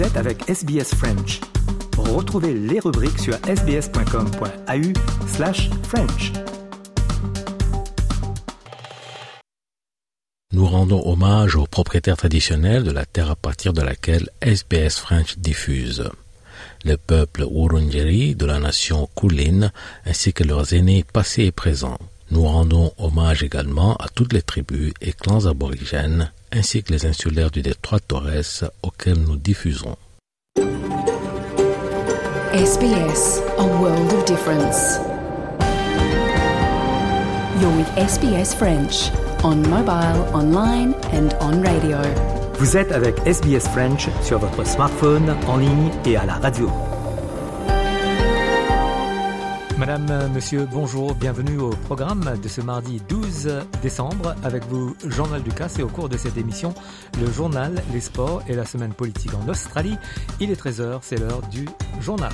Êtes avec SBS French. Retrouvez les rubriques sur sbs.com.au slash French. Nous rendons hommage aux propriétaires traditionnels de la terre à partir de laquelle SBS French diffuse. Le peuple Wurundjeri de la nation Kulin ainsi que leurs aînés passés et présents. Nous rendons hommage également à toutes les tribus et clans aborigènes ainsi que les insulaires du détroit Torres auxquels nous diffusons. SBS, a world of difference. You're with SBS French on mobile, online and on radio. Vous êtes avec SBS French sur votre smartphone, en ligne et à la radio. Madame, Monsieur, bonjour, bienvenue au programme de ce mardi 12 décembre. Avec vous, Journal Ducasse et au cours de cette émission, le journal, les sports et la semaine politique en Australie. Il est 13h, c'est l'heure du journal.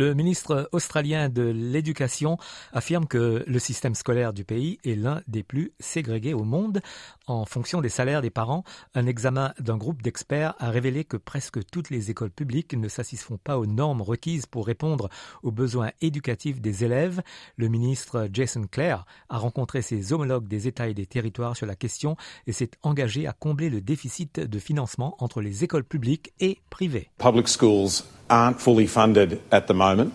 Le ministre australien de l'Éducation affirme que le système scolaire du pays est l'un des plus ségrégés au monde en fonction des salaires des parents. Un examen d'un groupe d'experts a révélé que presque toutes les écoles publiques ne satisfont pas aux normes requises pour répondre aux besoins éducatifs des élèves. Le ministre Jason Clare a rencontré ses homologues des États et des territoires sur la question et s'est engagé à combler le déficit de financement entre les écoles publiques et privées. Public schools aren't fully funded at the moment.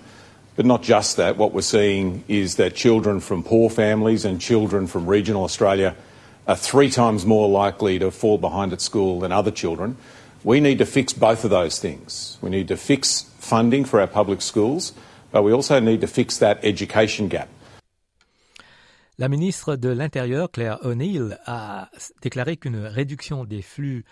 But not just that, what we're seeing is that children from poor families and children from regional Australia are three times more likely to fall behind at school than other children. We need to fix both of those things. We need to fix funding for our public schools, but we also need to fix that education gap. La ministre de l'Intérieur, Claire O'Neill, a déclaré qu'une réduction des flux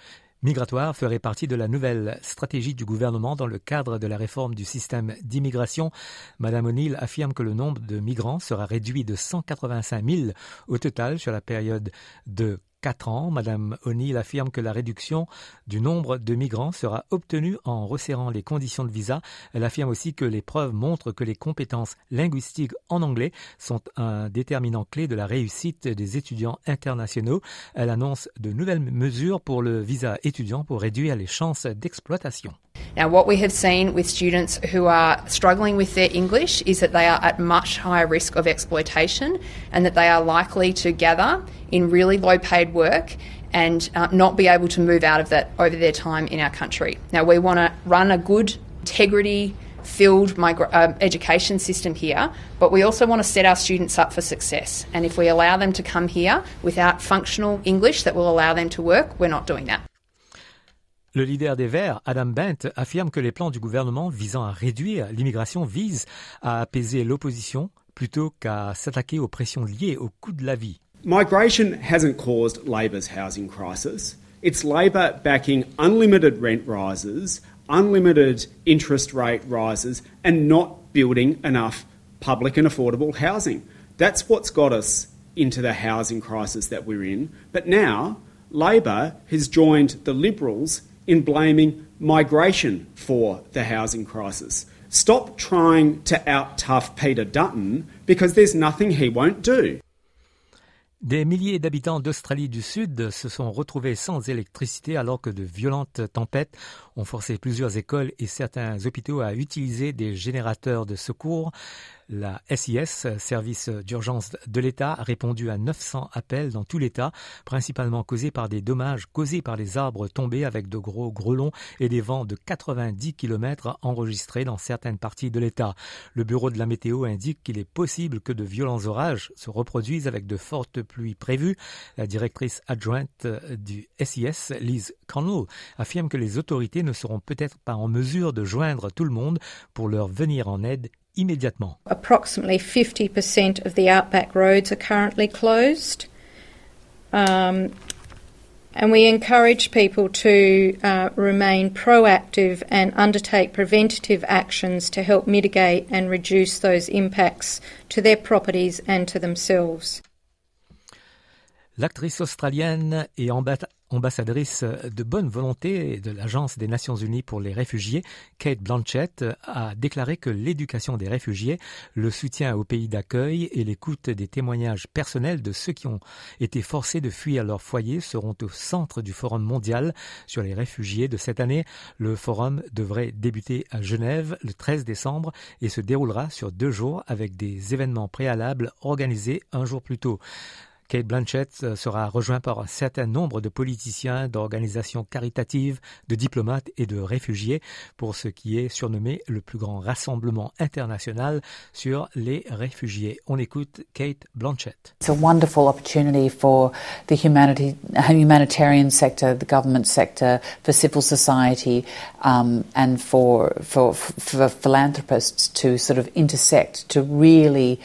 migratoire ferait partie de la nouvelle stratégie du gouvernement dans le cadre de la réforme du système d'immigration. Madame O'Neill affirme que le nombre de migrants sera réduit de 185 000 au total sur la période de 4 ans. Madame O'Neill affirme que la réduction du nombre de migrants sera obtenue en resserrant les conditions de visa. Elle affirme aussi que les preuves montrent que les compétences linguistiques en anglais sont un déterminant clé de la réussite des étudiants internationaux. Elle annonce de nouvelles mesures pour le visa étudiant pour réduire les chances d'exploitation. Now, what we have seen with students who are struggling with their English is that they are at much higher risk of exploitation and that they are likely to gather in really low paid work and uh, not be able to move out of that over their time in our country. Now, we want to run a good, integrity filled migra- uh, education system here, but we also want to set our students up for success. And if we allow them to come here without functional English that will allow them to work, we're not doing that. Le leader des Verts, Adam Bent, affirme que les plans du gouvernement visant à réduire l'immigration visent à apaiser l'opposition plutôt qu'à s'attaquer aux pressions liées au coût de la vie. Migration hasn't caused Labor's housing crisis. It's Labor backing unlimited rent rises, unlimited interest rate rises, and not building enough public and affordable housing. That's what's got us into the housing crisis that we're in. But now, Labor has joined the Liberals in blaming migration for the housing crisis. Stop trying to out tough Peter Dutton because there's nothing he won't do. Des milliers d'habitants d'Australie du Sud se sont retrouvés sans électricité alors que de violentes tempêtes ont forcé plusieurs écoles et certains hôpitaux à utiliser des générateurs de secours. La SIS, Service d'urgence de l'État, a répondu à 900 appels dans tout l'État, principalement causés par des dommages causés par les arbres tombés avec de gros grelons et des vents de 90 km enregistrés dans certaines parties de l'État. Le bureau de la météo indique qu'il est possible que de violents orages se reproduisent avec de fortes pluies prévues. La directrice adjointe du SIS, Liz Connell, affirme que les autorités ne seront peut-être pas en mesure de joindre tout le monde pour leur venir en aide immédiatement. Approximately 50% of the outback roads are currently closed. Um, and we encourage people to uh, remain proactive and undertake preventative actions to help mitigate and reduce those impacts to their properties and to themselves. L'actrice australienne et ambassadrice de bonne volonté de l'Agence des Nations Unies pour les réfugiés, Kate Blanchett, a déclaré que l'éducation des réfugiés, le soutien au pays d'accueil et l'écoute des témoignages personnels de ceux qui ont été forcés de fuir leur foyer seront au centre du Forum mondial sur les réfugiés de cette année. Le forum devrait débuter à Genève le 13 décembre et se déroulera sur deux jours avec des événements préalables organisés un jour plus tôt. Kate Blanchett euh, sera rejoint par un certain nombre de politiciens, d'organisations caritatives, de diplomates et de réfugiés pour ce qui est surnommé le plus grand rassemblement international sur les réfugiés. On écoute Kate Blanchett. It's a wonderful opportunity for the humanity, humanitarian sector, the government sector, for civil society, um, and for, for, for philanthropists to sort of intersect, to really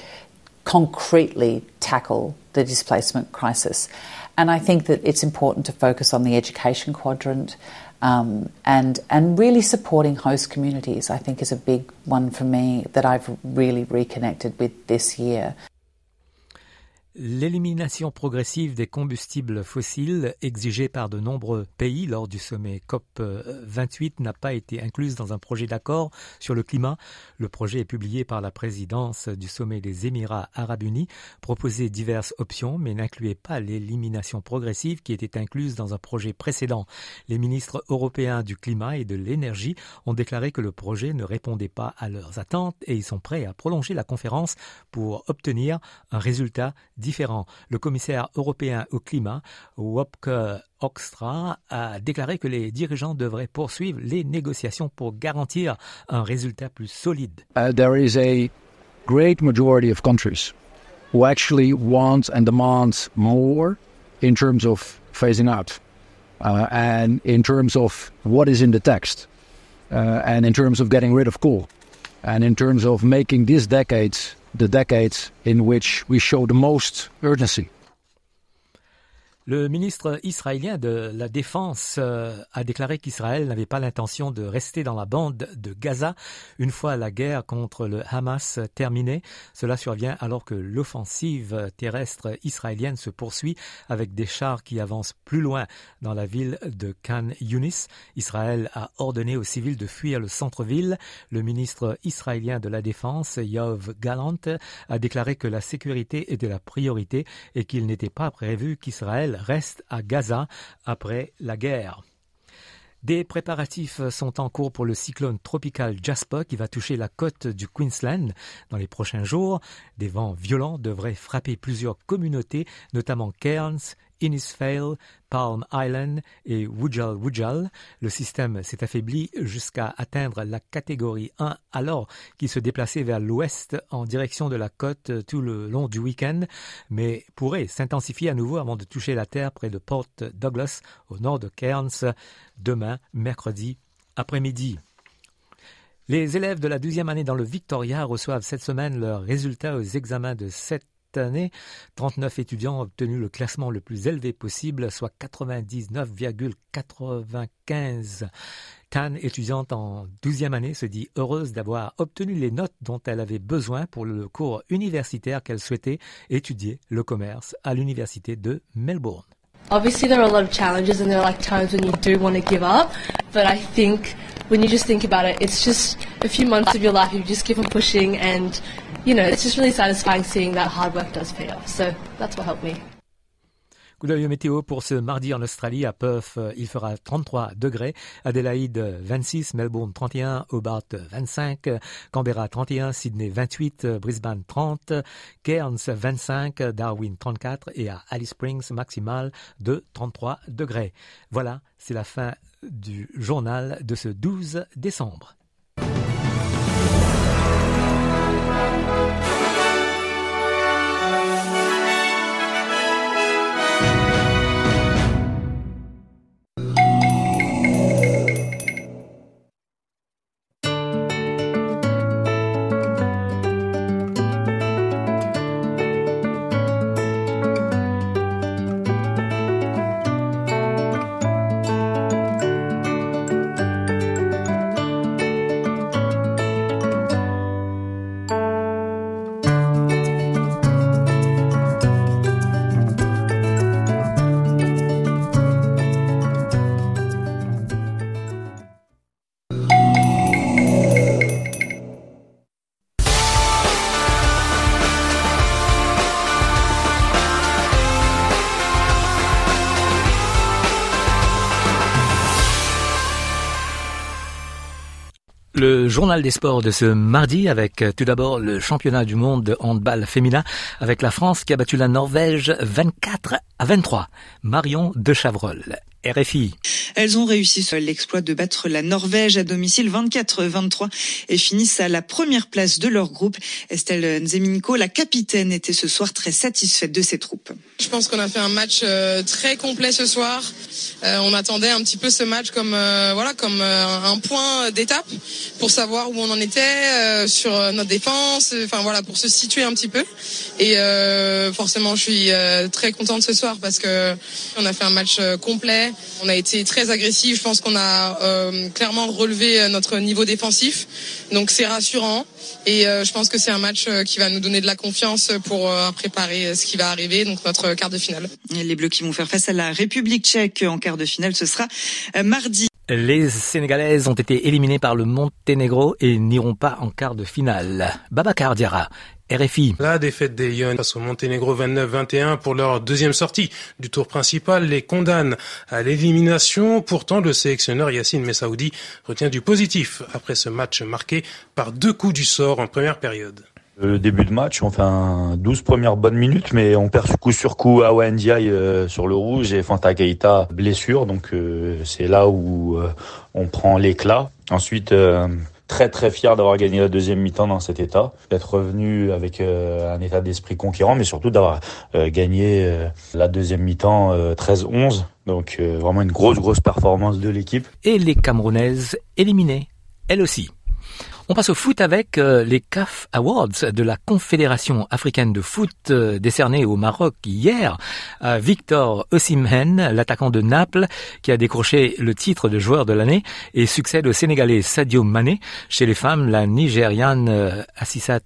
concretely tackle the displacement crisis. And I think that it's important to focus on the education quadrant um, and and really supporting host communities. I think is a big one for me that I've really reconnected with this year. L'élimination progressive des combustibles fossiles exigée par de nombreux pays lors du sommet COP28 n'a pas été incluse dans un projet d'accord sur le climat. Le projet est publié par la présidence du sommet des Émirats arabes unis, proposait diverses options mais n'incluait pas l'élimination progressive qui était incluse dans un projet précédent. Les ministres européens du climat et de l'énergie ont déclaré que le projet ne répondait pas à leurs attentes et ils sont prêts à prolonger la conférence pour obtenir un résultat. Le commissaire européen au climat, Wopke Hoekstra, a déclaré que les dirigeants devraient poursuivre les négociations pour garantir un résultat plus solide. Uh, there is a great majority of countries who actually want and demand more in terms of phasing out uh, and in terms of what is in the text uh, and in terms of getting rid of coal and in terms of making this decade the decades in which we show the most urgency. Le ministre israélien de la Défense euh, a déclaré qu'Israël n'avait pas l'intention de rester dans la bande de Gaza une fois la guerre contre le Hamas terminée. Cela survient alors que l'offensive terrestre israélienne se poursuit avec des chars qui avancent plus loin dans la ville de Khan Yunis. Israël a ordonné aux civils de fuir le centre-ville. Le ministre israélien de la Défense, Yov Galant, a déclaré que la sécurité était la priorité et qu'il n'était pas prévu qu'Israël reste à Gaza après la guerre. Des préparatifs sont en cours pour le cyclone tropical Jasper qui va toucher la côte du Queensland dans les prochains jours. Des vents violents devraient frapper plusieurs communautés, notamment Cairns, Innisfail, Palm Island et Wujal Wujal. Le système s'est affaibli jusqu'à atteindre la catégorie 1 alors qu'il se déplaçait vers l'ouest en direction de la côte tout le long du week-end, mais pourrait s'intensifier à nouveau avant de toucher la terre près de Port Douglas au nord de Cairns demain, mercredi après-midi. Les élèves de la deuxième année dans le Victoria reçoivent cette semaine leurs résultats aux examens de cette année, 39 étudiants ont obtenu le classement le plus élevé possible, soit 99,95. Tan, étudiante en 12e année, se dit heureuse d'avoir obtenu les notes dont elle avait besoin pour le cours universitaire qu'elle souhaitait étudier le commerce à l'université de Melbourne. Obviously, there are a lot of challenges, and there are times when you do want to give up. But I think when you just think about it, it's just a few months of your life. You just keep on pushing, and you know, it's just really satisfying seeing that hard work does pay off. So that's what helped me. Coup d'œil météo pour ce mardi en Australie. À Perth, euh, il fera 33 degrés. Adélaïde, 26. Melbourne, 31. Hobart, 25. Canberra, 31. Sydney, 28. Brisbane, 30. Cairns, 25. Darwin, 34. Et à Alice Springs, maximal de 33 degrés. Voilà, c'est la fin du journal de ce 12 décembre. Le journal des sports de ce mardi avec euh, tout d'abord le championnat du monde de handball féminin avec la France qui a battu la Norvège 24 à 23. Marion de Chavrol. RFI. Elles ont réussi l'exploit de battre la Norvège à domicile 24-23 et finissent à la première place de leur groupe. Estelle Nzeminko, la capitaine, était ce soir très satisfaite de ses troupes. Je pense qu'on a fait un match euh, très complet ce soir. Euh, on attendait un petit peu ce match comme euh, voilà comme un point d'étape pour savoir où on en était sur notre défense. Enfin voilà pour se situer un petit peu. Et forcément, je suis très contente ce soir parce que on a fait un match complet. On a été très agressif. Je pense qu'on a euh, clairement relevé euh, notre niveau défensif. Donc c'est rassurant. Et euh, je pense que c'est un match qui va nous donner de la confiance pour préparer ce qui va arriver, donc notre quart de finale. Les Bleus qui vont faire face à la République tchèque en quart de finale, ce sera mardi. Les Sénégalaises ont été éliminées par le Monténégro et n'iront pas en quart de finale. Baba Diarra RFI. La défaite des Lyon face au Monténégro 29-21 pour leur deuxième sortie du tour principal les condamne à l'élimination. Pourtant, le sélectionneur Yacine Messaoudi retient du positif après ce match marqué par deux coups du sort en première période. Le début de match, on fait un 12 premières bonnes minutes, mais on perd coup sur coup à Ndiaye euh, sur le rouge et Fanta Keita blessure. Donc euh, c'est là où euh, on prend l'éclat. Ensuite, très très fier d'avoir gagné la deuxième mi-temps dans cet état, d'être revenu avec un état d'esprit conquérant, mais surtout d'avoir gagné la deuxième mi-temps 13-11. Donc vraiment une grosse grosse performance de l'équipe. Et les Camerounaises éliminées, elles aussi. On passe au foot avec euh, les CAF Awards de la Confédération africaine de foot euh, décernés au Maroc hier à Victor Osimhen, l'attaquant de Naples, qui a décroché le titre de joueur de l'année et succède au Sénégalais Sadio Mané. Chez les femmes, la Nigériane euh, Assisat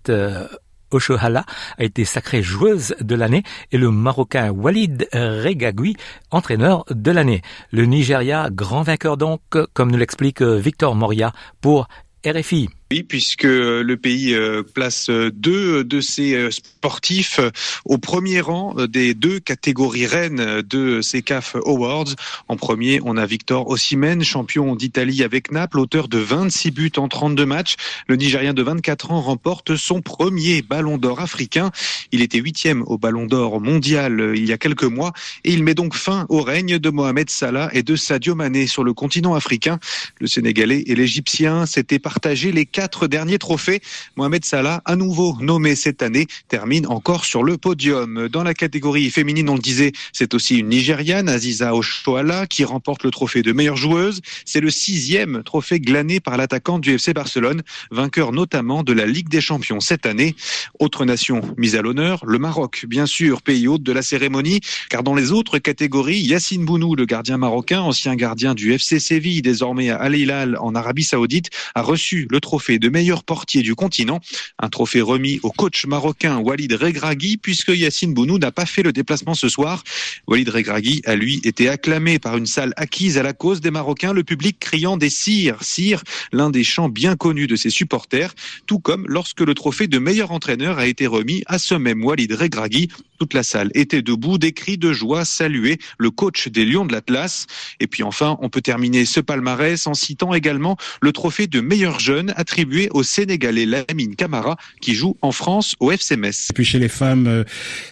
Oshohala a été sacrée joueuse de l'année et le Marocain Walid Regagui entraîneur de l'année. Le Nigeria, grand vainqueur donc, comme nous l'explique Victor Moria pour RFI. Oui, puisque le pays euh, place deux de ses euh, sportifs au premier rang euh, des deux catégories reines de ces CAF Awards. En premier, on a Victor Osimhen, champion d'Italie avec Naples, auteur de 26 buts en 32 matchs. Le Nigérien de 24 ans remporte son premier ballon d'or africain. Il était huitième au ballon d'or mondial il y a quelques mois et il met donc fin au règne de Mohamed Salah et de Sadio Mané sur le continent africain. Le Sénégalais et l'Égyptien s'étaient partagés les quatre derniers trophées. Mohamed Salah, à nouveau nommé cette année, termine encore sur le podium. Dans la catégorie féminine, on le disait, c'est aussi une Nigériane, Aziza Oshoala, qui remporte le trophée de meilleure joueuse. C'est le sixième trophée glané par l'attaquante du FC Barcelone, vainqueur notamment de la Ligue des Champions cette année. Autre nation mise à l'honneur, le Maroc, bien sûr, pays hôte de la cérémonie, car dans les autres catégories, Yassine Bounou, le gardien marocain, ancien gardien du FC Séville, désormais à Al Hilal en Arabie Saoudite, a reçu le trophée de meilleur portier du continent. Un trophée remis au coach marocain Walid Regragui puisque Yassine Bounou n'a pas fait le déplacement ce soir. Walid Regragui a lui été acclamé par une salle acquise à la cause des Marocains, le public criant des cires, cire, l'un des chants bien connus de ses supporters, tout comme lorsque le trophée de meilleur entraîneur a été remis à ce même Walid Regragui. Toute la salle était debout, des cris de joie saluaient le coach des Lions de l'Atlas. Et puis enfin, on peut terminer ce palmarès en citant également le trophée de meilleur jeune attribué au Sénégalais Lamine Camara qui joue en France au FC Metz. Et puis chez les femmes, euh,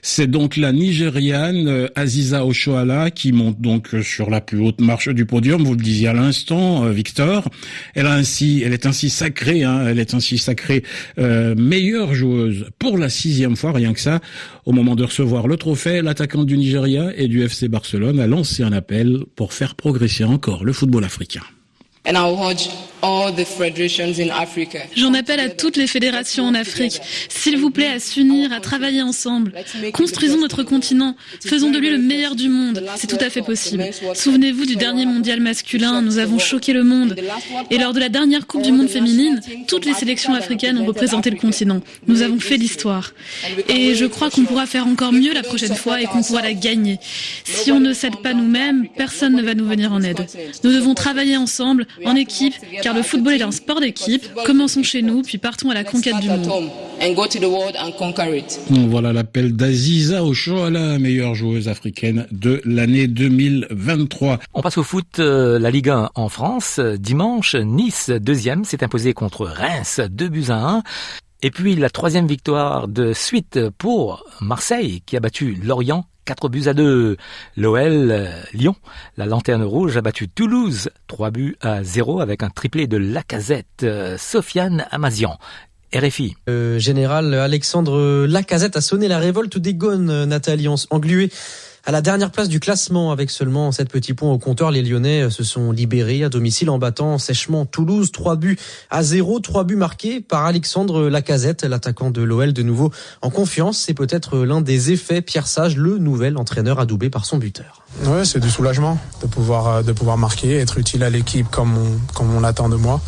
c'est donc la Nigériane euh, Aziza Oshoala qui monte donc euh, sur la plus haute marche du podium. Vous le disiez à l'instant, Victor. Elle a ainsi, elle est ainsi sacrée, hein, elle est ainsi sacrée meilleure joueuse pour la sixième fois, rien que ça. Au moment de recevoir le trophée, l'attaquante du Nigeria et du FC Barcelone a lancé un appel pour faire progresser encore le football africain. J'en appelle à toutes les fédérations en Afrique, s'il vous plaît, à s'unir, à travailler ensemble. Construisons notre continent, faisons de lui le meilleur du monde. C'est tout à fait possible. Souvenez-vous du dernier mondial masculin, nous avons choqué le monde. Et lors de la dernière Coupe du monde féminine, toutes les sélections africaines ont représenté le continent. Nous avons fait l'histoire. Et je crois qu'on pourra faire encore mieux la prochaine fois et qu'on pourra la gagner. Si on ne s'aide pas nous-mêmes, personne ne va nous venir en aide. Nous devons travailler ensemble, en équipe, car le football est un sport d'équipe. Commençons chez nous, puis partons à la conquête du monde. Voilà l'appel d'Aziza Oshoala, meilleure joueuse africaine de l'année 2023. On passe au foot, euh, la Ligue 1 en France. Dimanche, Nice, deuxième, s'est imposé contre Reims, 2 buts à 1. Et puis la troisième victoire de suite pour Marseille qui a battu Lorient 4 buts à 2. L'OL euh, Lyon, la lanterne rouge a battu Toulouse 3 buts à 0 avec un triplé de Lacazette. Euh, Sofiane Amazian. RFI. Euh, général Alexandre Lacazette a sonné la révolte des Gones, Nathalie, engluée à la dernière place du classement avec seulement 7 petits points au compteur. Les Lyonnais se sont libérés à domicile en battant sèchement Toulouse. 3 buts à 0, 3 buts marqués par Alexandre Lacazette, l'attaquant de l'OL de nouveau en confiance. C'est peut-être l'un des effets. Pierre Sage, le nouvel entraîneur adoubé par son buteur. Ouais, c'est du soulagement de pouvoir, de pouvoir marquer, être utile à l'équipe comme on, comme on attend de moi.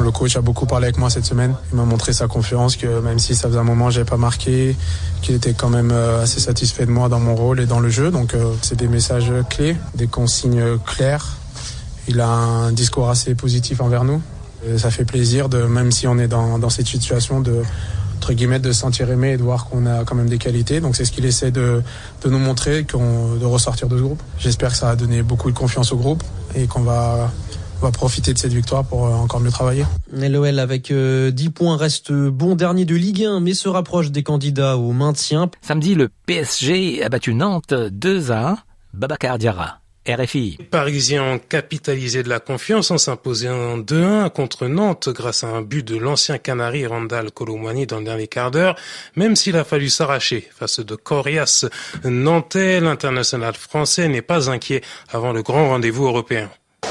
Le coach a beaucoup parlé avec moi cette semaine. Il m'a montré sa confiance, que même si ça faisait un moment que n'avais pas marqué, qu'il était quand même euh, assez satisfait de moi dans mon rôle et dans le jeu. Donc euh, c'est des messages clés, des consignes claires. Il a un discours assez positif envers nous. ça fait plaisir, de, même si on est dans, cette situation, de, entre guillemets, de se sentir aimé et de voir qu'on a quand même des qualités. Donc c'est ce qu'il essaie de, de, nous montrer, de ressortir de ce groupe. J'espère que ça a donné beaucoup de confiance au groupe et qu'on va va profiter de cette victoire pour euh, encore mieux travailler. LOL avec 10 euh, points reste bon dernier de Ligue 1 mais se rapproche des candidats au maintien. Samedi, le PSG a battu Nantes 2 à 1. Babacar Diarra. RFI. Les Parisiens ont capitalisé de la confiance en s'imposant 2-1 contre Nantes grâce à un but de l'ancien Canari Randall Colomwani dans le dernier quart d'heure, même s'il a fallu s'arracher face de Corias Nantais. L'international français n'est pas inquiet avant le grand rendez-vous européen.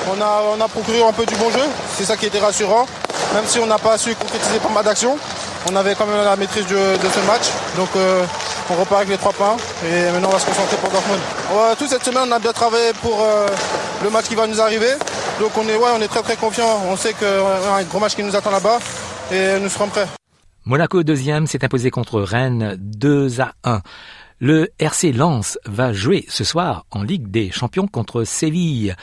On a, on a procuré un peu du bon jeu, c'est ça qui était rassurant. Même si on n'a pas su concrétiser pas mal d'actions, on avait quand même la maîtrise de, ce match. Donc euh, on repart avec les trois points et maintenant on va se concentrer pour Dortmund. toute cette semaine on a bien travaillé pour euh, le match qui va nous arriver. Donc on est, ouais, on est très très confiant. On sait qu'il y a un gros match qui nous attend là-bas et nous serons prêts. Monaco deuxième s'est imposé contre Rennes 2 à 1. Le RC Lens va jouer ce soir en Ligue des Champions contre Séville.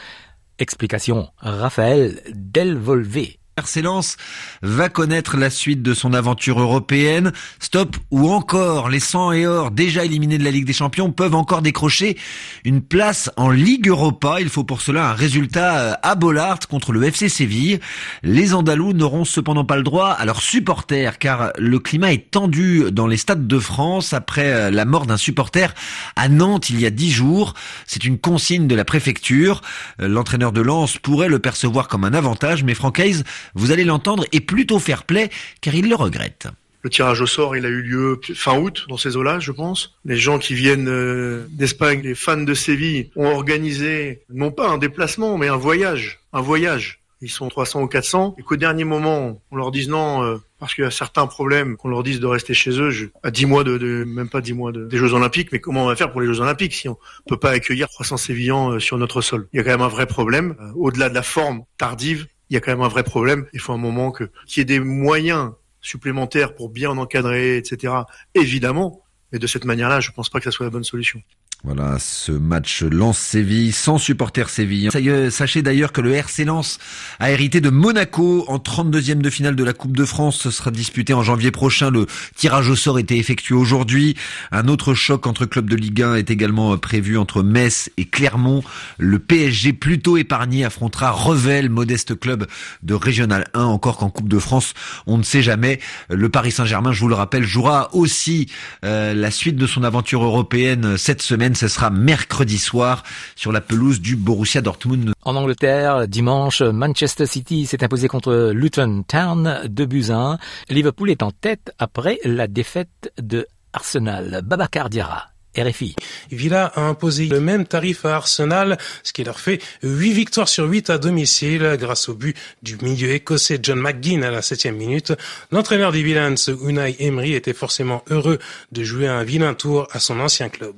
Explication Raphaël Delvolvé. Lens va connaître la suite de son aventure européenne. Stop ou encore les 100 et or déjà éliminés de la Ligue des Champions peuvent encore décrocher une place en Ligue Europa. Il faut pour cela un résultat euh, à Bollard contre le FC Séville. Les Andalous n'auront cependant pas le droit à leurs supporters car le climat est tendu dans les stades de France après euh, la mort d'un supporter à Nantes il y a dix jours. C'est une consigne de la préfecture. Euh, l'entraîneur de Lens pourrait le percevoir comme un avantage mais Francaise vous allez l'entendre, est plutôt fair-play car il le regrette. Le tirage au sort, il a eu lieu fin août dans ces eaux-là, je pense. Les gens qui viennent euh, d'Espagne, les fans de Séville, ont organisé non pas un déplacement, mais un voyage. Un voyage. Ils sont 300 ou 400 et qu'au dernier moment, on leur dise non euh, parce qu'il y a certains problèmes, qu'on leur dise de rester chez eux à 10 mois de, même pas 10 mois des Jeux Olympiques, mais comment on va faire pour les Jeux Olympiques si on peut pas accueillir 300 Sévillans euh, sur notre sol? Il y a quand même un vrai problème. Au-delà de la forme tardive, il y a quand même un vrai problème. Il faut un moment que qu'il y ait des moyens supplémentaires pour bien encadrer, etc. Évidemment, mais de cette manière-là, je pense pas que ça soit la bonne solution. Voilà, ce match Lens-Séville sans supporter Séville. Sachez d'ailleurs que le RC Lens a hérité de Monaco en 32e de finale de la Coupe de France. Ce sera disputé en janvier prochain. Le tirage au sort était effectué aujourd'hui. Un autre choc entre clubs de Ligue 1 est également prévu entre Metz et Clermont. Le PSG plutôt épargné affrontera Revel, modeste club de Régional 1. Encore qu'en Coupe de France, on ne sait jamais. Le Paris Saint-Germain, je vous le rappelle, jouera aussi euh, la suite de son aventure européenne cette semaine ce sera mercredi soir sur la pelouse du Borussia Dortmund. En Angleterre, dimanche, Manchester City s'est imposé contre Luton Town 2 buts 1. Liverpool est en tête après la défaite de Arsenal. Babacar Diarra. RFI. Villa a imposé le même tarif à Arsenal, ce qui leur fait 8 victoires sur 8 à domicile grâce au but du milieu écossais John McGinn à la septième minute. L'entraîneur des Villains, Unai Emery, était forcément heureux de jouer un vilain tour à son ancien club.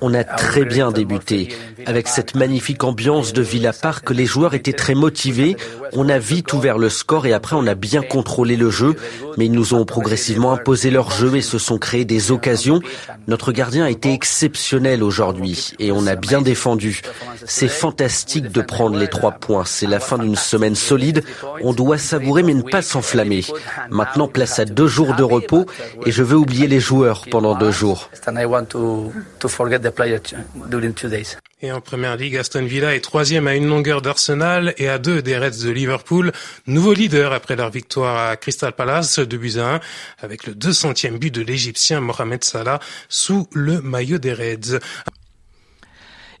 On a très bien débuté. Avec cette magnifique ambiance de Villa Park, les joueurs étaient très motivés. On a vite ouvert le score et après on a bien contrôlé le jeu, mais ils nous ont progressivement imposé leur jeu et se sont créés des occasions. Notre gardien a été exceptionnel aujourd'hui et on a bien défendu. C'est fantastique de prendre les trois points. C'est la fin d'une semaine solide. On doit savourer mais ne pas s'enflammer. Maintenant, place à deux jours de repos et je veux oublier les joueurs pendant deux jours. Et en première ligue, Aston Villa est troisième à une longueur d'Arsenal et à deux des Reds de Liverpool. Nouveau leader après leur victoire à Crystal Palace de buts à 1 avec le 200e but de l'Égyptien Mohamed Salah sous le maillot des Reds.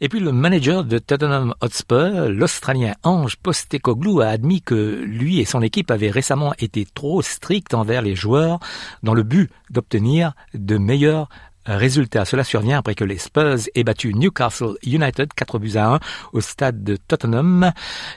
Et puis le manager de Tottenham Hotspur, l'Australien Ange Postecoglou, a admis que lui et son équipe avaient récemment été trop stricts envers les joueurs dans le but d'obtenir de meilleurs Résultat, cela survient après que les Spurs aient battu Newcastle United 4 buts à 1 au stade de Tottenham.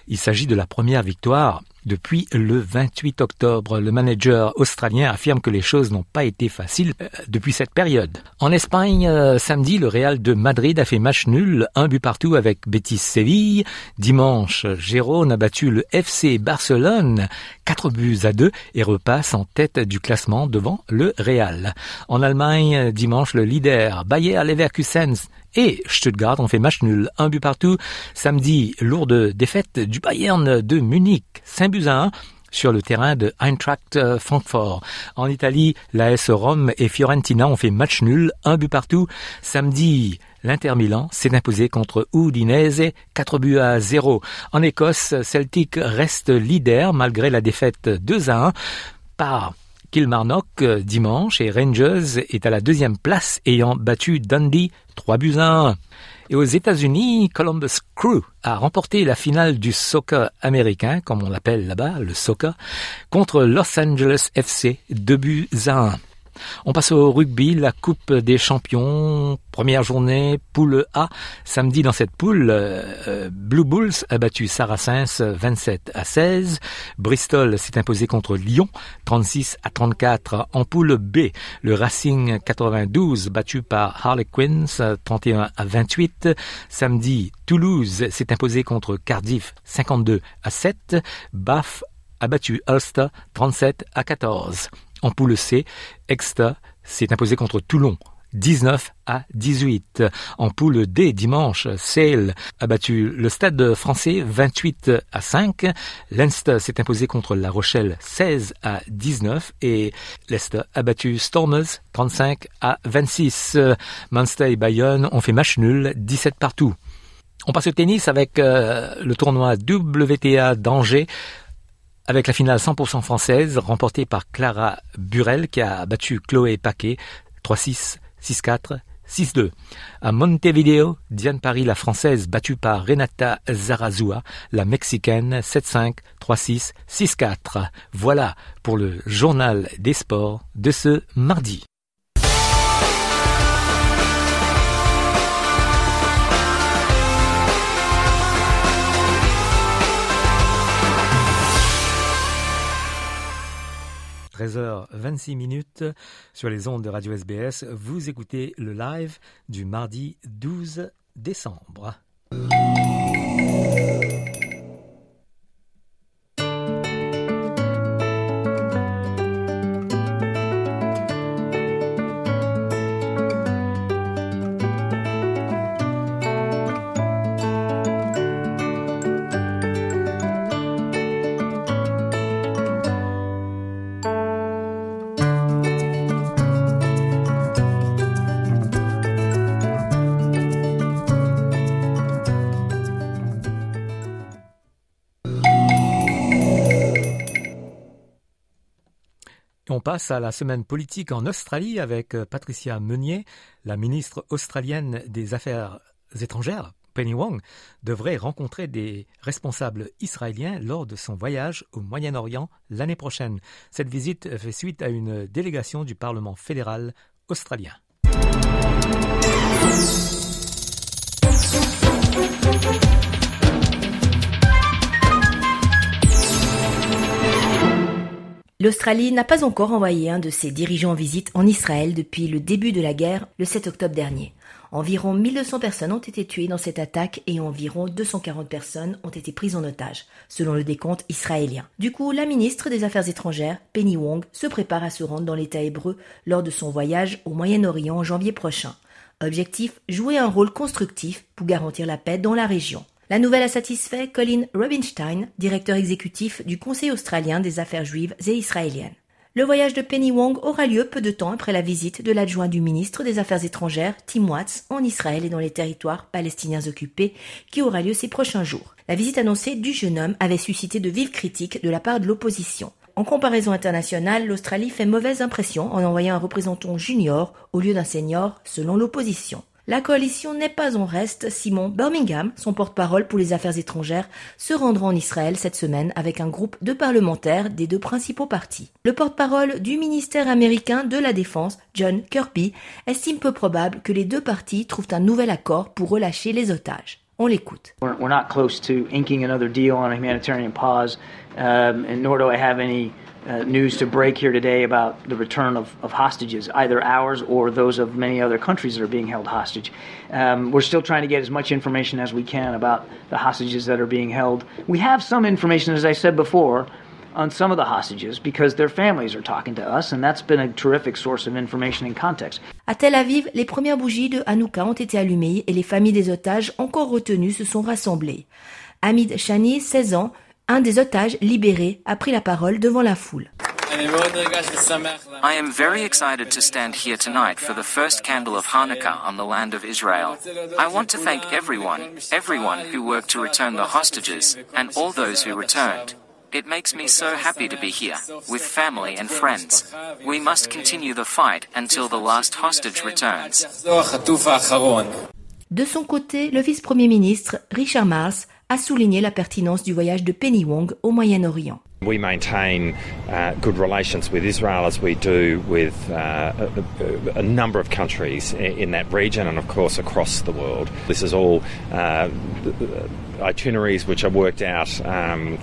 Il s'agit de la première victoire depuis le 28 octobre, le manager australien affirme que les choses n'ont pas été faciles euh, depuis cette période. En Espagne, euh, samedi, le Real de Madrid a fait match nul, un but partout avec Betis Séville. Dimanche, Gérone a battu le FC Barcelone, 4 buts à 2 et repasse en tête du classement devant le Real. En Allemagne, dimanche, le leader Bayer Leverkusen et Stuttgart ont fait match nul, un but partout. Samedi, lourde défaite du Bayern de Munich, 5 buts à 1 sur le terrain de Eintracht Francfort. En Italie, l'AS Rome et Fiorentina ont fait match nul, un but partout. Samedi, l'Inter Milan s'est imposé contre Udinese, 4 buts à 0. En Écosse, Celtic reste leader malgré la défaite 2 à 1 par Kilmarnock euh, dimanche et Rangers est à la deuxième place ayant battu Dundee 3 buts à 1. Et aux États-Unis, Columbus Crew a remporté la finale du soccer américain, comme on l'appelle là-bas, le soccer, contre Los Angeles FC 2 buts à 1. On passe au rugby, la Coupe des Champions, première journée, poule A. Samedi dans cette poule, euh, euh, Blue Bulls a battu Saracens 27 à 16. Bristol s'est imposé contre Lyon 36 à 34. En poule B, le Racing 92 battu par Harlequins 31 à 28. Samedi, Toulouse s'est imposé contre Cardiff 52 à 7. Bath a battu Ulster 37 à 14. En poule C, Exeter s'est imposé contre Toulon 19 à 18. En poule D dimanche, Sale a battu le stade français 28 à 5. Leinster s'est imposé contre La Rochelle 16 à 19 et Leicester a battu Stormers 35 à 26. Munster et Bayonne ont fait match nul 17 partout. On passe au tennis avec euh, le tournoi WTA d'Angers avec la finale 100% française remportée par Clara Burel qui a battu Chloé Paquet 3-6, 6-4, 6-2. À Montevideo, Diane Paris, la française, battue par Renata Zarazua, la mexicaine 7-5, 3-6, 6-4. Voilà pour le journal des sports de ce mardi. 13h26 minutes sur les ondes de Radio SBS. Vous écoutez le live du mardi 12 décembre. À la semaine politique en Australie avec euh, Patricia Meunier, la ministre australienne des Affaires étrangères. Penny Wong devrait rencontrer des responsables israéliens lors de son voyage au Moyen-Orient l'année prochaine. Cette visite fait suite à une délégation du Parlement fédéral australien. L'Australie n'a pas encore envoyé un de ses dirigeants en visite en Israël depuis le début de la guerre le 7 octobre dernier. Environ 1200 personnes ont été tuées dans cette attaque et environ 240 personnes ont été prises en otage, selon le décompte israélien. Du coup, la ministre des Affaires étrangères, Penny Wong, se prépare à se rendre dans l'État hébreu lors de son voyage au Moyen-Orient en janvier prochain. Objectif, jouer un rôle constructif pour garantir la paix dans la région. La nouvelle a satisfait Colin Rubinstein, directeur exécutif du Conseil australien des affaires juives et israéliennes. Le voyage de Penny Wong aura lieu peu de temps après la visite de l'adjoint du ministre des Affaires étrangères, Tim Watts, en Israël et dans les territoires palestiniens occupés, qui aura lieu ces prochains jours. La visite annoncée du jeune homme avait suscité de vives critiques de la part de l'opposition. En comparaison internationale, l'Australie fait mauvaise impression en envoyant un représentant junior au lieu d'un senior, selon l'opposition. La coalition n'est pas en reste. Simon Birmingham, son porte-parole pour les affaires étrangères, se rendra en Israël cette semaine avec un groupe de parlementaires des deux principaux partis. Le porte-parole du ministère américain de la Défense, John Kirby, estime peu probable que les deux partis trouvent un nouvel accord pour relâcher les otages. On l'écoute. We're not close to inking another deal on a humanitarian pause, um, and nor do I have any uh, news to break here today about the return of, of, hostages, either ours or those of many other countries that are being held hostage. Um, we're still trying to get as much information as we can about the hostages that are being held. We have some information, as I said before, on some of the hostages because their families are talking to us, and that's been a terrific source of information and context. À Tel Aviv, les premières bougies de Hanouka ont été allumées et les familles des otages encore retenus se sont rassemblées. Hamid Shani, 16 ans, un des otages libérés a pris la parole devant la foule. I am very excited to stand here tonight for the first candle of Hanukkah on the land of Israel. I want to thank everyone, everyone who worked to return the hostages, and all those who returned. It makes me so happy to be here, with family and friends. We must continue the fight until the last hostage returns. De son côté, le vice-premier ministre, Richard Marles, a souligné la pertinence du voyage de Penny Wong au Moyen-Orient. We maintain uh, good relations with Israel as we do with uh, a, a, number of countries in that region and, of course, across the world. This is all uh, itineraries which are worked out. Um,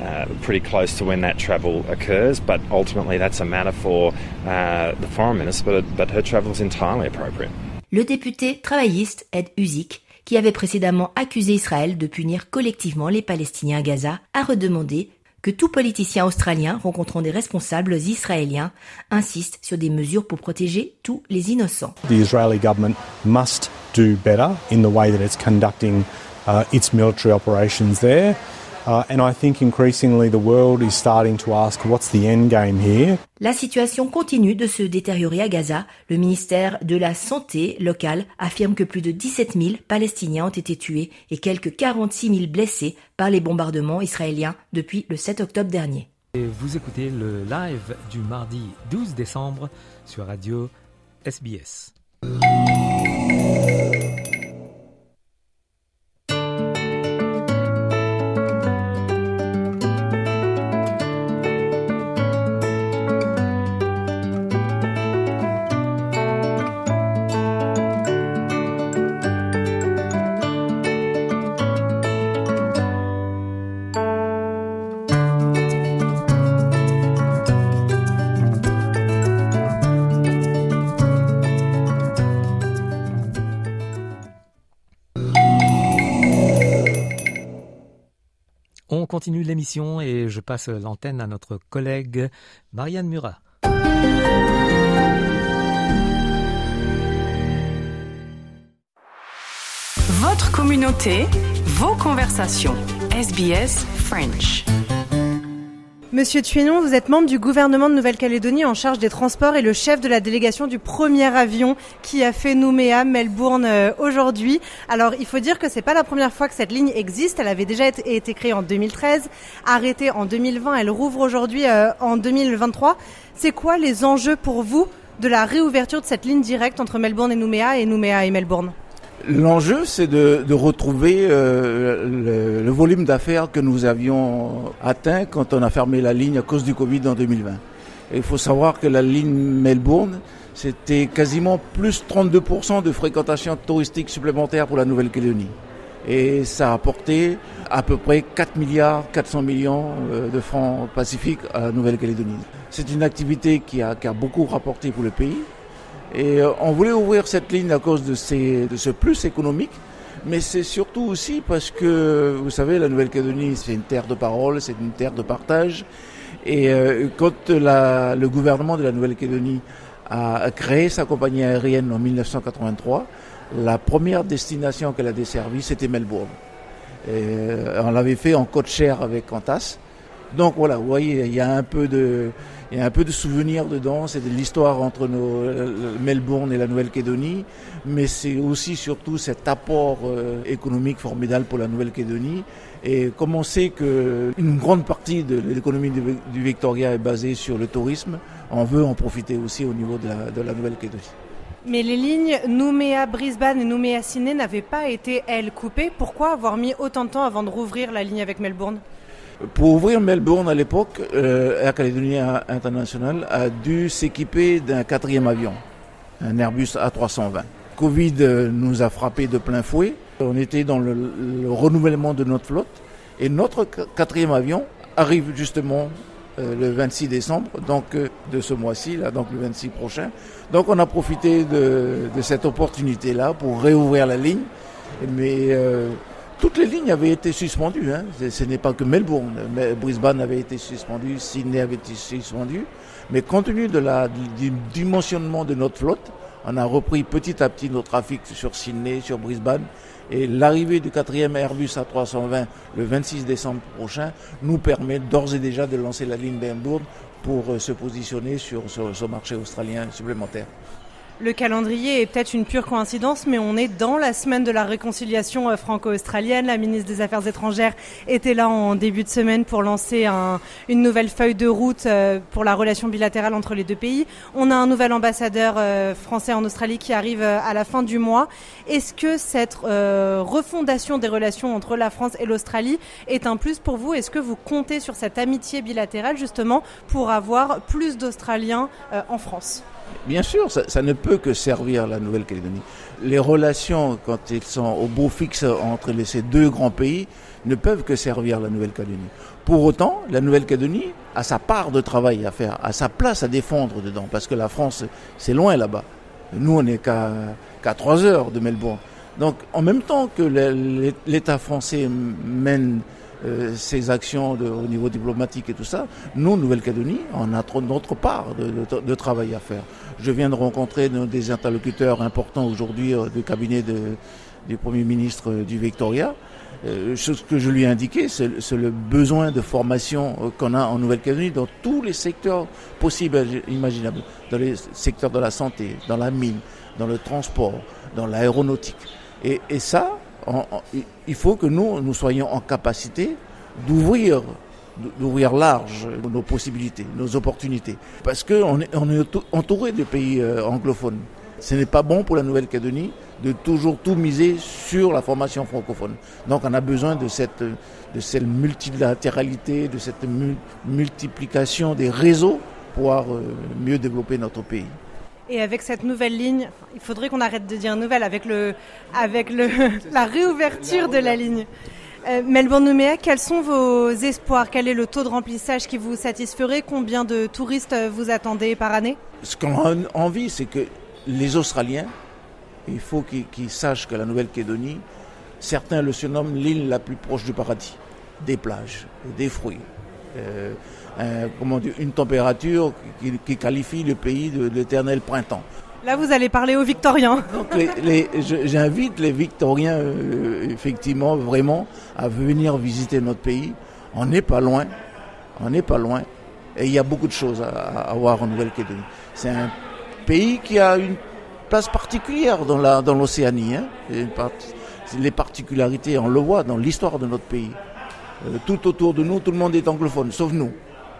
uh, pretty close to when that travel occurs, but ultimately that's a matter for uh, the foreign minister, but, but her travel is entirely appropriate. Le député travailliste Ed Uzik, qui avait précédemment accusé Israël de punir collectivement les Palestiniens à Gaza, a redemandé que tout politicien australien rencontrant des responsables israéliens insiste sur des mesures pour protéger tous les innocents. The Israeli government must do better in the way that it's conducting its military operations there. La situation continue de se détériorer à Gaza. Le ministère de la Santé local affirme que plus de 17 000 Palestiniens ont été tués et quelques 46 000 blessés par les bombardements israéliens depuis le 7 octobre dernier. Et vous écoutez le live du mardi 12 décembre sur Radio SBS. L'émission et je passe l'antenne à notre collègue Marianne Murat. Votre communauté, vos conversations. SBS French. Monsieur Tuénon, vous êtes membre du gouvernement de Nouvelle-Calédonie en charge des transports et le chef de la délégation du premier avion qui a fait Nouméa, Melbourne euh, aujourd'hui. Alors, il faut dire que c'est pas la première fois que cette ligne existe. Elle avait déjà été, créée en 2013, arrêtée en 2020. Elle rouvre aujourd'hui euh, en 2023. C'est quoi les enjeux pour vous de la réouverture de cette ligne directe entre Melbourne et Nouméa et Nouméa et Melbourne? L'enjeu, c'est de, de, retrouver euh, le, le, volume d'affaires que nous avions atteint quand on a fermé la ligne à cause du Covid en 2020. Et il faut savoir que la ligne Melbourne, c'était quasiment plus 32% de fréquentation touristique supplémentaire pour la Nouvelle-Calédonie. Et ça a apporté à peu près 4 milliards 400 millions euh, de francs pacifiques à la Nouvelle-Calédonie. C'est une activité qui a, qui a beaucoup rapporté pour le pays Et euh, on voulait ouvrir cette ligne à cause de, ce plus économique, mais c'est surtout aussi parce que, vous savez, la Nouvelle-Calédonie, c'est une terre de parole, c'est une terre de partage. Et euh, quand le gouvernement de la Nouvelle-Calédonie a créé sa compagnie aérienne en 1983, la première destination qu'elle a desservie, c'était Melbourne. Euh, on l'avait fait en chère avec Qantas. Donc voilà, vous voyez, il y a un peu de, il de souvenirs dedans. C'est de l'histoire entre nos, Melbourne et la Nouvelle-Calédonie, mais c'est aussi surtout cet apport euh, économique formidable pour la Nouvelle-Calédonie. Et comme on sait qu'une grande partie de l'économie du, Victoria est basée sur le tourisme, on veut en profiter aussi au niveau de la, de la Nouvelle-Calédonie. Mais les lignes Nouméa-Brisbane et Nouméa-Sydney n'avaient pas été, elles, coupées. Pourquoi avoir mis autant de temps avant de rouvrir la ligne avec Melbourne? Pour ouvrir Melbourne à l'époque, euh, Air Calédonie International a dû s'équiper d'un quatrième avion, un Airbus A320. Covid euh, nous a frappé de plein fouet. On était dans le, renouvellement de notre flotte et notre quatrième avion arrive justement euh, le 26 décembre, donc de ce mois-ci, là, donc le 26 prochain. Donc on a profité de, cette opportunité-là pour réouvrir la ligne, mais toutes les lignes avaient été suspendues. Hein. Ce n'est pas que Melbourne. Brisbane avait été suspendu, Sydney avait été suspendu. Mais compte tenu de la, du dimensionnement de notre flotte, on a repris petit à petit nos trafics sur Sydney, sur Brisbane. Et l'arrivée du quatrième Airbus A320 le 26 décembre prochain nous permet d'ores et déjà de lancer la ligne Melbourne pour euh, se positionner sur ce marché australien supplémentaire. Le calendrier est peut-être une pure coïncidence, mais on est dans la semaine de la réconciliation euh, franco-australienne. La ministre des Affaires étrangères était là en début de semaine pour lancer une nouvelle feuille de route euh, pour la relation bilatérale entre les deux pays. On a un nouvel ambassadeur euh, français en Australie qui arrive à la fin du mois. Est-ce que cette refondation des relations entre la France et l'Australie est un plus pour vous? Est-ce que vous comptez sur cette amitié bilatérale justement pour avoir plus d'Australiens en France? Bien sûr, ça, ne peut que servir la Nouvelle-Calédonie. Les relations, quand elles sont au beau fixe entre ces deux grands pays, ne peuvent que servir la Nouvelle-Calédonie. Pour autant, la Nouvelle-Calédonie a sa part de travail à faire, a sa place à défendre dedans, parce que la France, c'est loin là-bas. Nous, on n'est qu'à trois heures de Melbourne. Donc, en même temps que l'État français mène euh, ses actions au niveau diplomatique et tout ça, nous, Nouvelle-Calédonie, on a notre part de, travail à faire. Je viens de rencontrer des interlocuteurs importants aujourd'hui euh, du cabinet du Premier ministre du Victoria. Euh, ce que je lui ai indiqué, c'est le besoin de formation qu'on a en Nouvelle-Calédonie dans tous les secteurs possibles et imaginables. Dans les secteurs de la santé, dans la mine, dans le transport, dans l'aéronautique. Et, et ça, il faut que nous, nous soyons en capacité d'ouvrir d'ouvrir large nos possibilités, nos opportunités. Parce qu'on est, entouré de pays euh, anglophones. Ce n'est pas bon pour la Nouvelle-Calédonie de toujours tout miser sur la formation francophone. Donc on a besoin de cette, de cette multilatéralité, de cette multiplication des réseaux pour pouvoir euh, mieux développer notre pays. Et avec cette nouvelle ligne, il faudrait qu'on arrête de dire nouvelle avec, le, avec le, la réouverture de la ligne. Euh, Melbourne Nouméa, quels sont vos espoirs? Quel est le taux de remplissage qui vous satisferait? Combien de touristes vous attendez par année? Ce qu'on a envie, c'est que les Australiens, il faut qu'ils sachent que la Nouvelle-Calédonie, certains le surnomment l'île la plus proche du paradis, des plages, des fruits. Euh, comment dire, une température qui, qualifie le pays de l'éternel printemps. Là, vous allez parler aux Victoriens. J'invite les Victoriens, euh, effectivement, vraiment, à venir visiter notre pays. On n'est pas loin. On n'est pas loin. Et il y a beaucoup de choses à, voir en Nouvelle-Calédonie. C'est un pays qui a une place particulière dans l'Océanie. Dans hein. les particularités, on le voit dans l'histoire de notre pays. Euh, tout autour de nous, tout le monde est anglophone, sauf nous.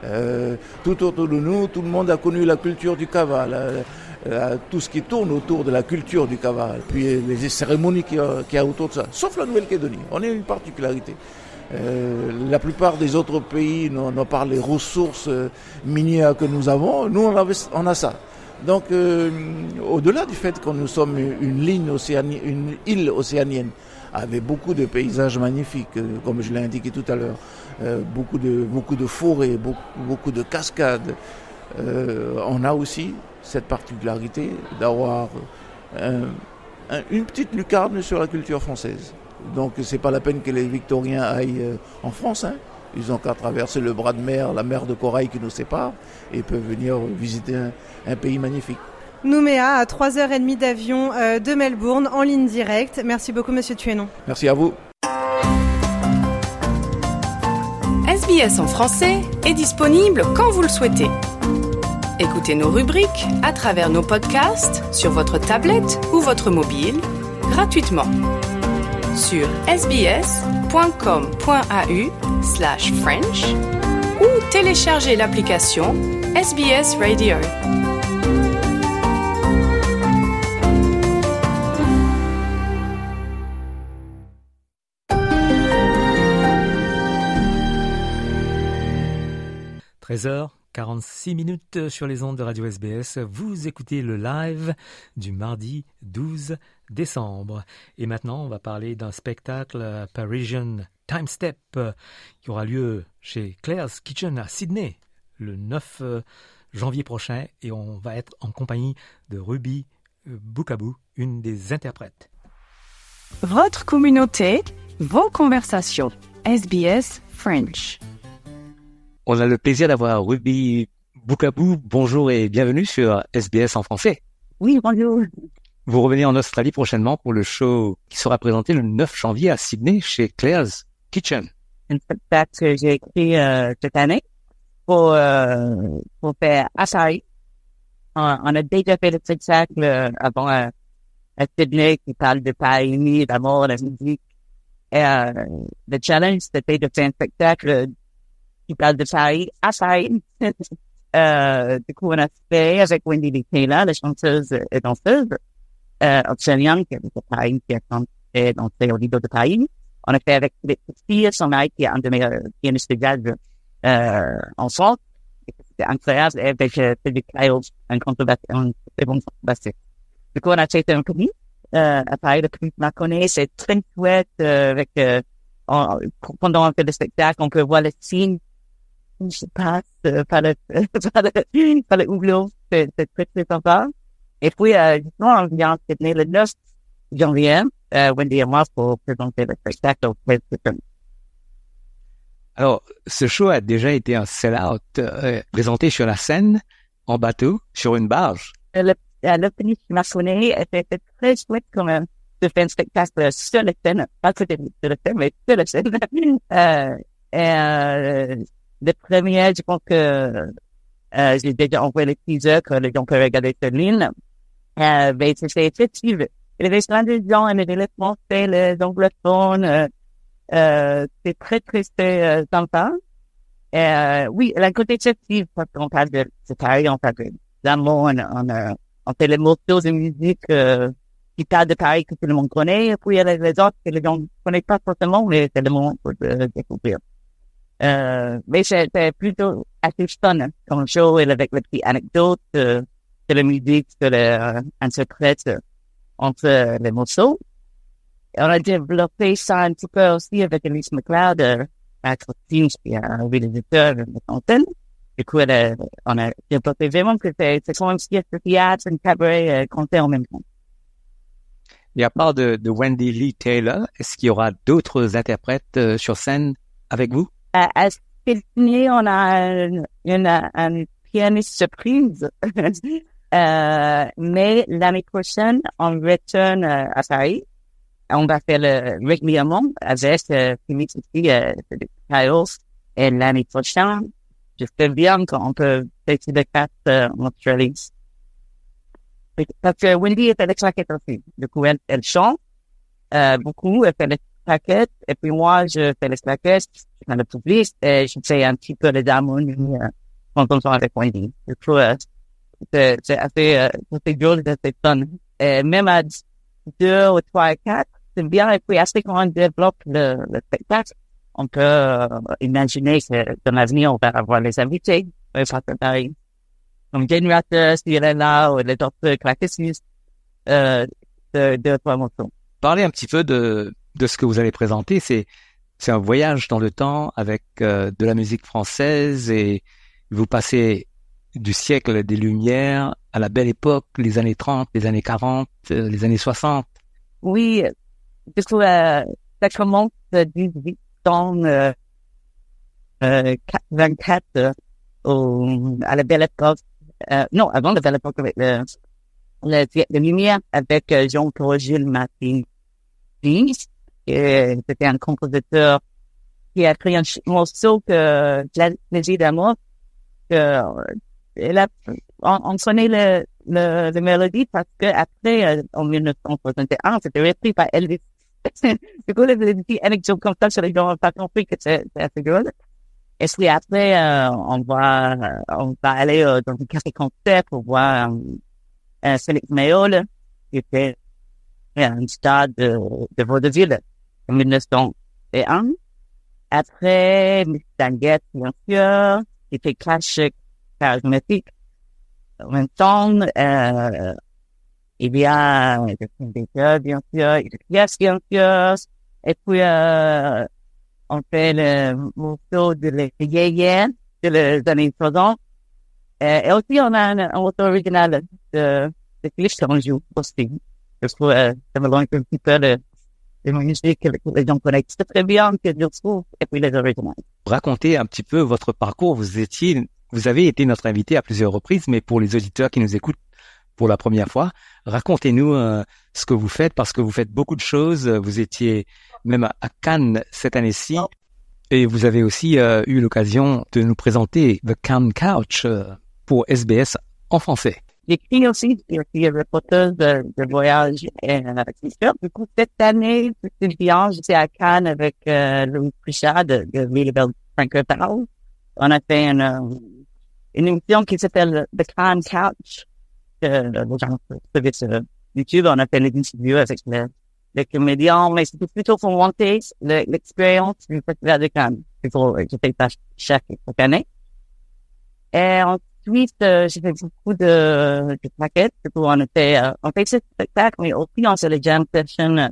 Euh, tout autour de nous, tout le monde a connu la culture du cavale, euh, euh, tout ce qui tourne autour de la culture du cavale, puis les cérémonies qu'il y, a autour de ça, sauf la Nouvelle-Calédonie. On est une particularité. la plupart des autres pays n'ont pas les ressources minières que nous avons, nous on a, a ça. Donc, au-delà du fait que nous sommes une île océanienne, avec beaucoup de paysages magnifiques, comme je l'ai indiqué tout à l'heure, euh, beaucoup, de, beaucoup de forêts, beaucoup, beaucoup de cascades. euh, on a aussi cette particularité d'avoir une petite lucarne sur la culture française. Donc c'est pas la peine que les Victoriens aillent euh, en France. Hein. Ils ont qu'à traverser le bras de mer, la mer de corail qui nous sépare, et peuvent venir visiter un, pays magnifique. Nouméa, à 3h30 d'avion euh, de Melbourne, en ligne directe. Merci beaucoup, Monsieur Tuénon. Merci à vous. SBS en français est disponible quand vous le souhaitez. Écoutez nos rubriques à travers nos podcasts sur votre tablette ou votre mobile gratuitement sur sbs.com.au slash French ou téléchargez l'application SBS Radio. Trésor 46 minutes sur les ondes de Radio SBS. Vous écoutez le live du mardi 12 décembre. Et maintenant, on va parler d'un spectacle Parisian Time Step qui aura lieu chez Claire's Kitchen à Sydney le 9 janvier prochain et on va être en compagnie de Ruby Boukabou, une des interprètes. Votre communauté, vos conversations. SBS French. On a le plaisir d'avoir Ruby Boukabou. Bonjour et bienvenue sur SBS en français. Oui, bonjour. Vous revenez en Australie prochainement pour le show qui sera présenté le 9 janvier à Sydney chez Claire's Kitchen. Un spectacle que j'ai écrit euh, cette année pour, euh, pour faire Asari. On, a déjà fait le spectacle euh, avant à Sydney qui parle de Paris, d'amour, de musique. Et le challenge, c'était de faire un spectacle qui de Paris à euh, du coup, on a fait avec Wendy Taylor, la chanteuse et danseuse euh, australienne qui habite à Paris, qui a chanté dansé au niveau de Paris. On a fait avec Philippe Petit, son mari, qui est un de mes euh, pianistes de jazz euh, en France. C'était incroyable. Avec euh, Philippe Kyle, un contrebassiste, un très bon contrebassiste. Du coup, on a fait un public euh, à Paris, le public m'a connu. C'est très chouette euh, avec... Euh, pendant on fait le spectacle, on peut voir les signes je passe euh, par le, par le, par le houblon. C'est, très, très sympa. Et puis, euh, justement, on vient Sydney le 9 janvier, euh, Wendy et moi, pour présenter le spectacle au Alors, ce show a déjà été un sell-out, euh, présenté sur la scène, en bateau, sur une barge. Le, le qui m'a sonné, c'était très chouette quand même de faire un spectacle sur la scène, pas sur la scène, mais sur la scène. euh, et, euh, le premier, je pense que euh, j'ai déjà envoyé les teasers que les gens peuvent regarder sur ligne. Euh, mais c'était effectif. Il y avait plein de gens, il y avait les Français, les anglophones. Euh, euh, c'est très, très, très euh, sympa. Euh, oui, la côté effectif, parce qu'on parle de, c'est pareil, on parle d'amour, on, on, on fait les morceaux de musique euh, qui parlent de Paris que tout le monde connaît. Et puis il y a les autres que les gens ne connaissent pas forcément, mais c'est le moment pour euh, découvrir. Euh, mais c'était plutôt assez fun show et avec les petites anecdotes euh, de la musique, de la, un euh, entre les morceaux. On a développé ça un petit peu aussi avec Elise McLeod, euh, team qui est un réalisateur de antenne. Du coup, elle on a développé vraiment que c'est, comme si c'était théâtre, un cabaret, euh, concert en même temps. Et à part de, de Wendy Lee Taylor, est-ce qu'il y aura d'autres interprètes euh, sur scène avec vous? À Sydney, on a une, une, une pianiste surprise. euh, mais l'année prochaine, on retourne euh, à Paris. On va faire le régulièrement avec euh, aussi, euh, Kyles. Et l'année prochaine, je sais bien qu'on peut faire des cartes euh, en Australie. Parce que Wendy est avec claquette aussi. Du coup, elle, elle chante euh, beaucoup, elle fait Et puis moi, je fais les claquettes dans le public et je fais un petit peu de harmonie euh, quand on avec Wendy. Du coup, euh, c'est, assez, euh, c'est drôle, c'est fun. Et même à deux ou trois et quatre, c'est bien. Et puis, assez on développe le, le spectacle, on peut euh, imaginer que dans l'avenir, on va avoir les invités. Euh, pareil. Comme générateur, s'il est là, ou les autres claquettistes, euh, de, de trois morceaux. Parlez un petit peu de, de ce que vous allez présenter. C'est, c'est un voyage dans le temps avec euh, de la musique française et vous passez du siècle des Lumières, à la belle époque, les années 30, les années 40, euh, les années 60. Oui, du coup, euh, ça commence 18 ans, euh, 24 euh, au, à la belle époque. Euh, non, avant la belle époque avec le, le siècle des Lumières avec Jean-Paul Gilles Martin. C'était un compositeur qui a créé un morceau que plaisir d'amour que elle a, on, on connaît le, le, le mélodie parce que après, euh, en 1961, c'était repris par Elvis. du coup, les petites anecdotes comme ça, les gens n'ont pas compris que c'est assez drôle. Et puis après, euh, on va, euh, on va aller euh, dans un café concert pour voir euh, Félix Mayol, qui était un stade de, de Vaudeville 1901. Après, Miss Danguette, bien sûr, était classique, charismatique. En même temps, euh, il y a des chœurs, bien sûr, y a bien sûr. Et puis, euh, on fait le morceau de yéyés de les années 60. Euh, et aussi, on a un, un morceau original de, de Cliff qu'on aussi. Je trouve, euh, ça me un petit peu de, de musique que les gens connaissent très bien, que je trouve, et puis les. Racontez un petit peu votre parcours. Vous étiez, vous avez été notre invité à plusieurs reprises, mais pour les auditeurs qui nous écoutent pour la première fois, racontez-nous euh, ce que vous faites parce que vous faites beaucoup de choses. Vous étiez même à Cannes cette année-ci et vous avez aussi euh, eu l'occasion de nous présenter The Cannes Couch euh, pour SBS en français. J'écris aussi, je suis reporter de, de voyage euh, Du coup, cette année, c'est bien, j'étais à Cannes avec euh, Louis Prichard de, de Willebel Francophone. On a fait une, euh, une émission qui s'appelle The Cannes Couch. Euh, les gens peuvent sur YouTube. On a fait une interview avec le, le comédien, mais c'était plutôt pour monter le- l'expérience du festival de Cannes. Je fais ça chaque, année. Et ensuite, euh, j'ai fait beaucoup de, de plaquettes. On était, euh, on fait ce spectacle, mais aussi on fait les jam sessions euh,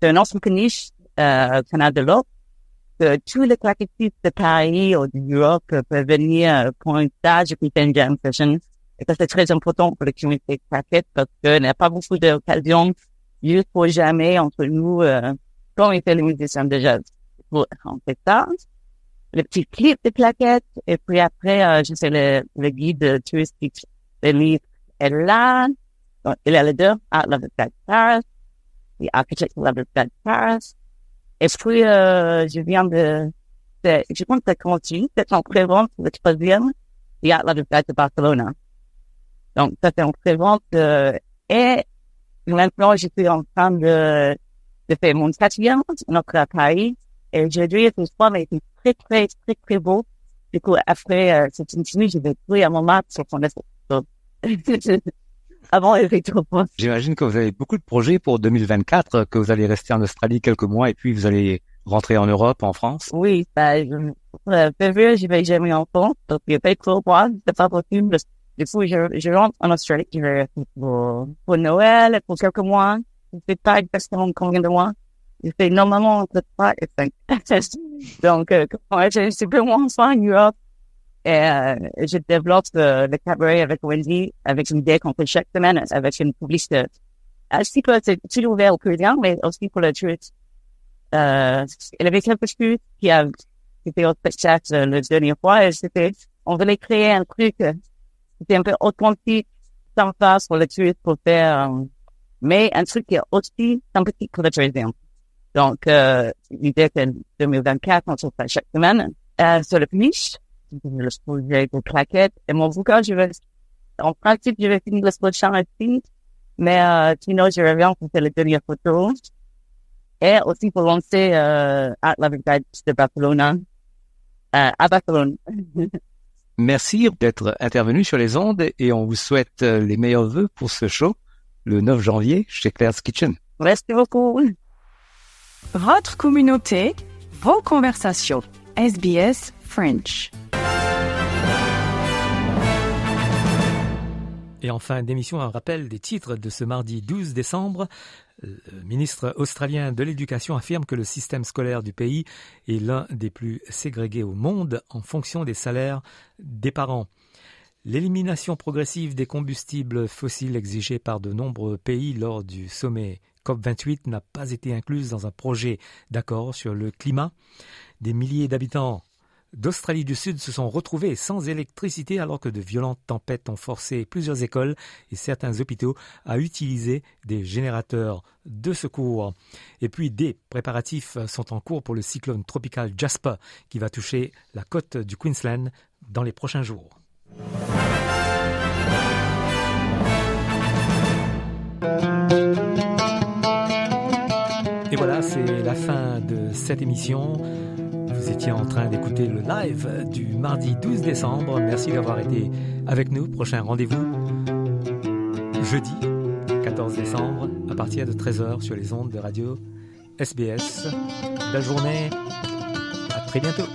d'un ancien caniche, euh, au Canal de l'Europe. Que tous les claquettistes de Paris ou d'Europe peuvent venir euh, pour un stage et faire une jam session. Et ça, c'est très important pour la communauté de claquettes parce qu'il n'y a pas beaucoup d'occasions juste pour jamais entre nous, euh, comme on fait les musiciens de jazz. Pour, on fait ça le petit clip de plaquettes. Et puis après, euh, je fais le, le guide touristique. Le livre est là. Donc, il y a les deux. Art Love Guide Paris. The Architect Love Guide Paris. Et puis, euh, je viens de, de je pense que continue. C'est en prévente, le troisième. The Art Love Guide de Barcelona. Donc, ça c'est en prévente. Euh, et maintenant, je suis en train de, de faire mon quatrième, notre à Paris. Et être une fois, mais très, très, très, très beau. Du coup, après euh, cette interview, je vais trouver un moment sur son Avant, beau. J'imagine que vous avez beaucoup de projets pour 2024, que vous allez rester en Australie quelques mois et puis vous allez rentrer en Europe, en France. Oui, ben, je, euh, février, je vais jamais en France, donc il n'y a pas trop moi, c'est pas possible. Du coup, je, je rentre en Australie, je vais pour, pour Noël, pour quelques mois. Je sais pas exactement combien de mois. Je fais normalement entre 3 et 5. donc, euh, ouais, je suis peu moins en Europe. Et euh, je développe euh, le cabaret avec Wendy, avec une idée qu'on fait chaque semaine, avec une publicité. Ainsi que c'est tout ouvert au public, mais aussi pour le touriste. Euh, elle avait quelque chose qui a été au spectacle euh, le dernier fois et c'était, on voulait créer un truc, euh, c'était un peu authentique, sympa pour le touriste pour faire, euh, mais un truc qui est aussi sympathique pour le tourisme. Donc, euh, l'idée que 2024, on se fait chaque semaine, euh, sur le niche, le projet de claquettes. Et mon bouquin, je vais, en principe, je vais finir le prochain aussi. Mais, euh, sinon, je reviens pour faire les dernières photos. Et aussi pour lancer, euh, Art Loving Guide de Barcelone, euh, à Barcelone. Merci d'être intervenu sur les ondes et on vous souhaite euh, les meilleurs vœux pour ce show le 9 janvier chez Claire's Kitchen. Merci beaucoup. Votre communauté, vos conversations. SBS French. Et en fin d'émission, un rappel des titres de ce mardi 12 décembre. Le ministre australien de l'Éducation affirme que le système scolaire du pays est l'un des plus ségrégés au monde en fonction des salaires des parents. L'élimination progressive des combustibles fossiles exigée par de nombreux pays lors du sommet COP28 n'a pas été incluse dans un projet d'accord sur le climat. Des milliers d'habitants d'Australie du Sud se sont retrouvés sans électricité alors que de violentes tempêtes ont forcé plusieurs écoles et certains hôpitaux à utiliser des générateurs de secours. Et puis des préparatifs sont en cours pour le cyclone tropical Jasper qui va toucher la côte du Queensland dans les prochains jours. Voilà, c'est la fin de cette émission. Vous étiez en train d'écouter le live du mardi 12 décembre. Merci d'avoir été avec nous. Prochain rendez-vous jeudi 14 décembre à partir de 13h sur les ondes de radio SBS. Belle journée. À très bientôt.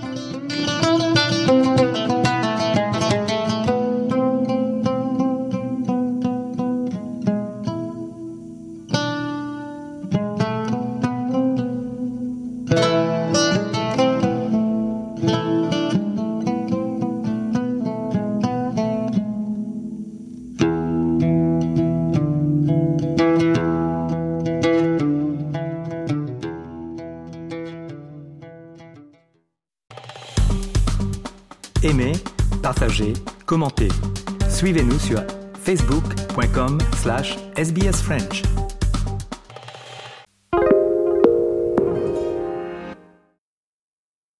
French.